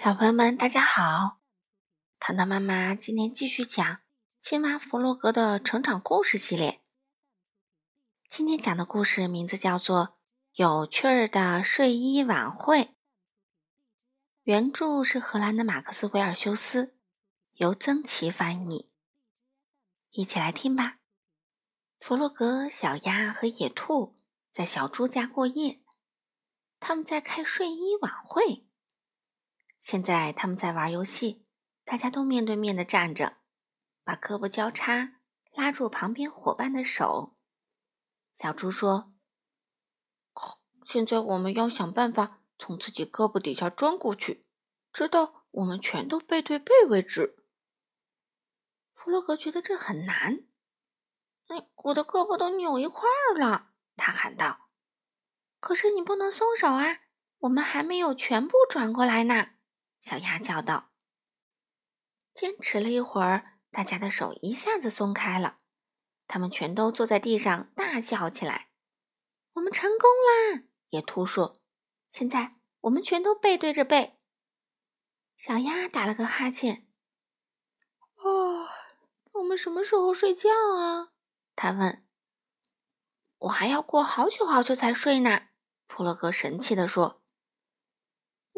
小朋友们，大家好！糖糖妈妈今天继续讲青蛙弗洛格的成长故事系列。今天讲的故事名字叫做《有趣儿的睡衣晚会》，原著是荷兰的马克思·维尔修斯，由曾琦翻译。一起来听吧。弗洛格、小鸭和野兔在小猪家过夜，他们在开睡衣晚会。现在他们在玩游戏，大家都面对面的站着，把胳膊交叉，拉住旁边伙伴的手。小猪说：“现在我们要想办法从自己胳膊底下钻过去，直到我们全都背对背为止。”弗洛格觉得这很难。哎，我的胳膊都扭一块儿了，他喊道。“可是你不能松手啊，我们还没有全部转过来呢。”小鸭叫道：“坚持了一会儿，大家的手一下子松开了，他们全都坐在地上大笑起来。我们成功啦！”野兔说：“现在我们全都背对着背。”小鸭打了个哈欠：“哦，我们什么时候睡觉啊？”他问。“我还要过好久好久才睡呢。”弗洛格神气地说。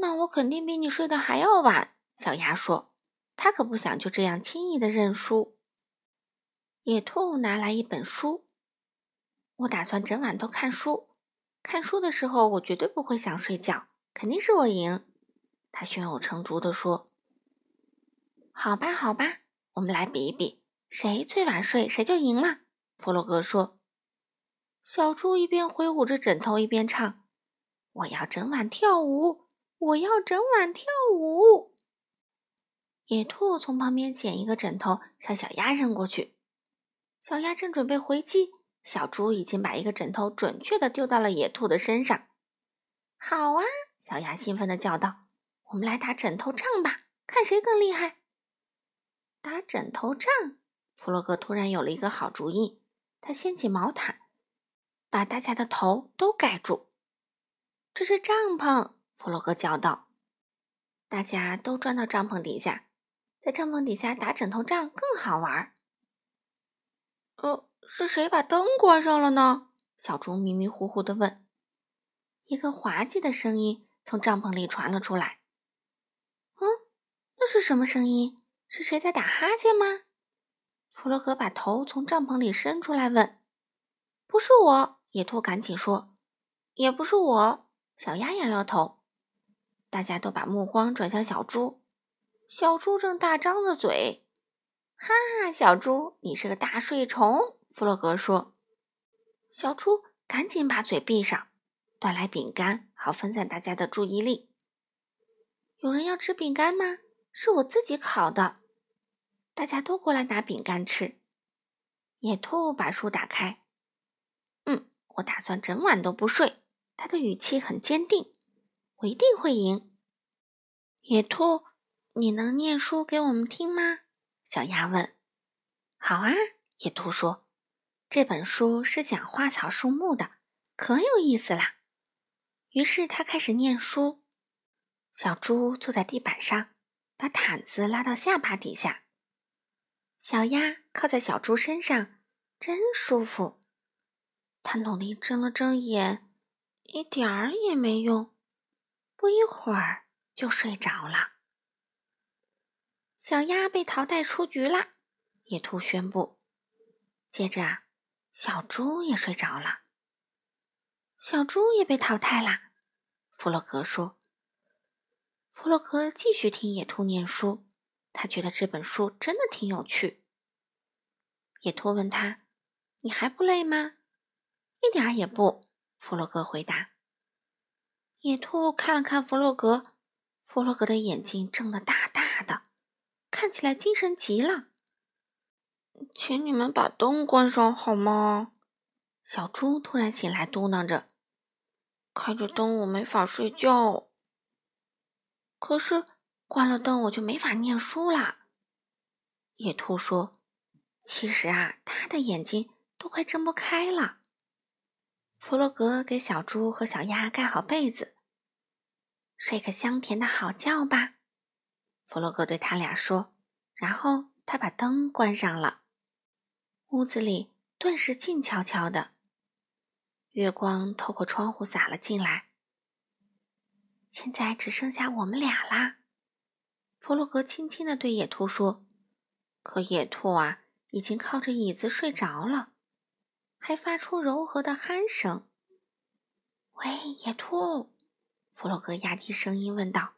那我肯定比你睡得还要晚，小鸭说。他可不想就这样轻易的认输。野兔拿来一本书，我打算整晚都看书。看书的时候，我绝对不会想睡觉，肯定是我赢。他胸有成竹地说。好吧，好吧，我们来比一比，谁最晚睡谁就赢了。弗洛格说。小猪一边挥舞着枕头一边唱：“我要整晚跳舞。”我要整晚跳舞。野兔从旁边捡一个枕头，向小鸭扔过去。小鸭正准备回击，小猪已经把一个枕头准确的丢到了野兔的身上。好啊！小鸭兴奋的叫道：“我们来打枕头仗吧，看谁更厉害。”打枕头仗！弗洛格突然有了一个好主意，他掀起毛毯，把大家的头都盖住。这是帐篷。弗洛格叫道：“大家都钻到帐篷底下，在帐篷底下打枕头仗更好玩。”“呃，是谁把灯关上了呢？”小猪迷迷糊糊的问。一个滑稽的声音从帐篷里传了出来。“嗯，那是什么声音？是谁在打哈欠吗？”弗洛格把头从帐篷里伸出来问。“不是我。”野兔赶紧说。“也不是我。”小鸭摇摇头。大家都把目光转向小猪，小猪正大张着嘴。哈哈，小猪，你是个大睡虫！弗洛格说。小猪赶紧把嘴闭上，端来饼干，好分散大家的注意力。有人要吃饼干吗？是我自己烤的。大家都过来拿饼干吃。野兔把书打开。嗯，我打算整晚都不睡。他的语气很坚定。我一定会赢。野兔，你能念书给我们听吗？小鸭问。好啊，野兔说。这本书是讲花草树木的，可有意思啦。于是他开始念书。小猪坐在地板上，把毯子拉到下巴底下。小鸭靠在小猪身上，真舒服。它努力睁了睁眼，一点儿也没用。不一会儿就睡着了。小鸭被淘汰出局了，野兔宣布。接着，小猪也睡着了。小猪也被淘汰啦，弗洛格说。弗洛格继续听野兔念书，他觉得这本书真的挺有趣。野兔问他：“你还不累吗？”“一点儿也不。”弗洛格回答。野兔看了看弗洛格，弗洛格的眼睛睁得大大的，看起来精神极了。请你们把灯关上好吗？小猪突然醒来，嘟囔着：“开着灯我没法睡觉。可是关了灯我就没法念书啦。”野兔说：“其实啊，他的眼睛都快睁不开了。”弗洛格给小猪和小鸭盖好被子，睡个香甜的好觉吧。弗洛格对他俩说，然后他把灯关上了。屋子里顿时静悄悄的，月光透过窗户洒了进来。现在只剩下我们俩啦，弗洛格轻轻的对野兔说。可野兔啊，已经靠着椅子睡着了，还发出柔和的鼾声。喂，野兔，弗洛格压低声音问道：“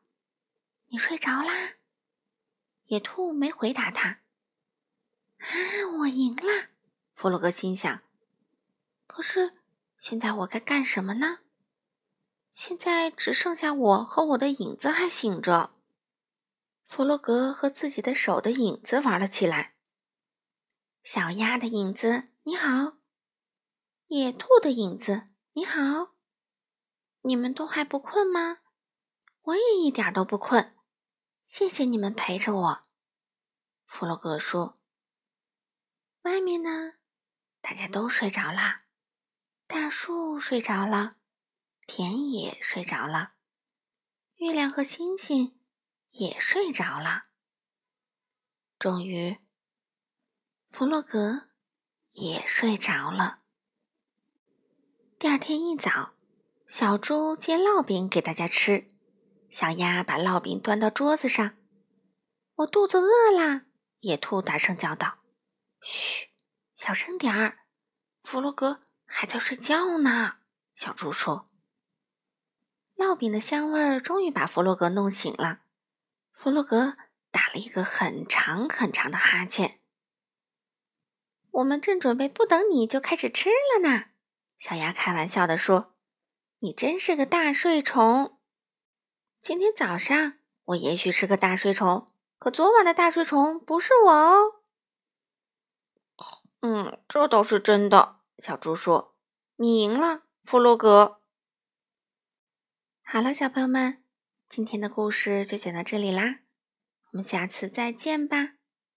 你睡着啦？”野兔没回答他。啊，我赢了，弗洛格心想。可是现在我该干什么呢？现在只剩下我和我的影子还醒着。弗洛格和自己的手的影子玩了起来。小鸭的影子，你好；野兔的影子，你好。你们都还不困吗？我也一点都不困。谢谢你们陪着我。弗洛格说：“外面呢？大家都睡着了。大树睡着了，田野睡着了，月亮和星星也睡着了。终于，弗洛格也睡着了。第二天一早，小猪煎烙饼给大家吃，小鸭把烙饼端到桌子上。我肚子饿啦！野兔大声叫道：“嘘，小声点儿，弗洛格还在睡觉呢。”小猪说。烙饼的香味儿终于把弗洛格弄醒了。弗洛格打了一个很长很长的哈欠。我们正准备不等你就开始吃了呢，小鸭开玩笑地说：“你真是个大睡虫。今天早上我也许是个大睡虫。”可昨晚的大睡虫不是我哦。嗯，这倒是真的。小猪说：“你赢了，弗洛格。”好了，小朋友们，今天的故事就讲到这里啦，我们下次再见吧。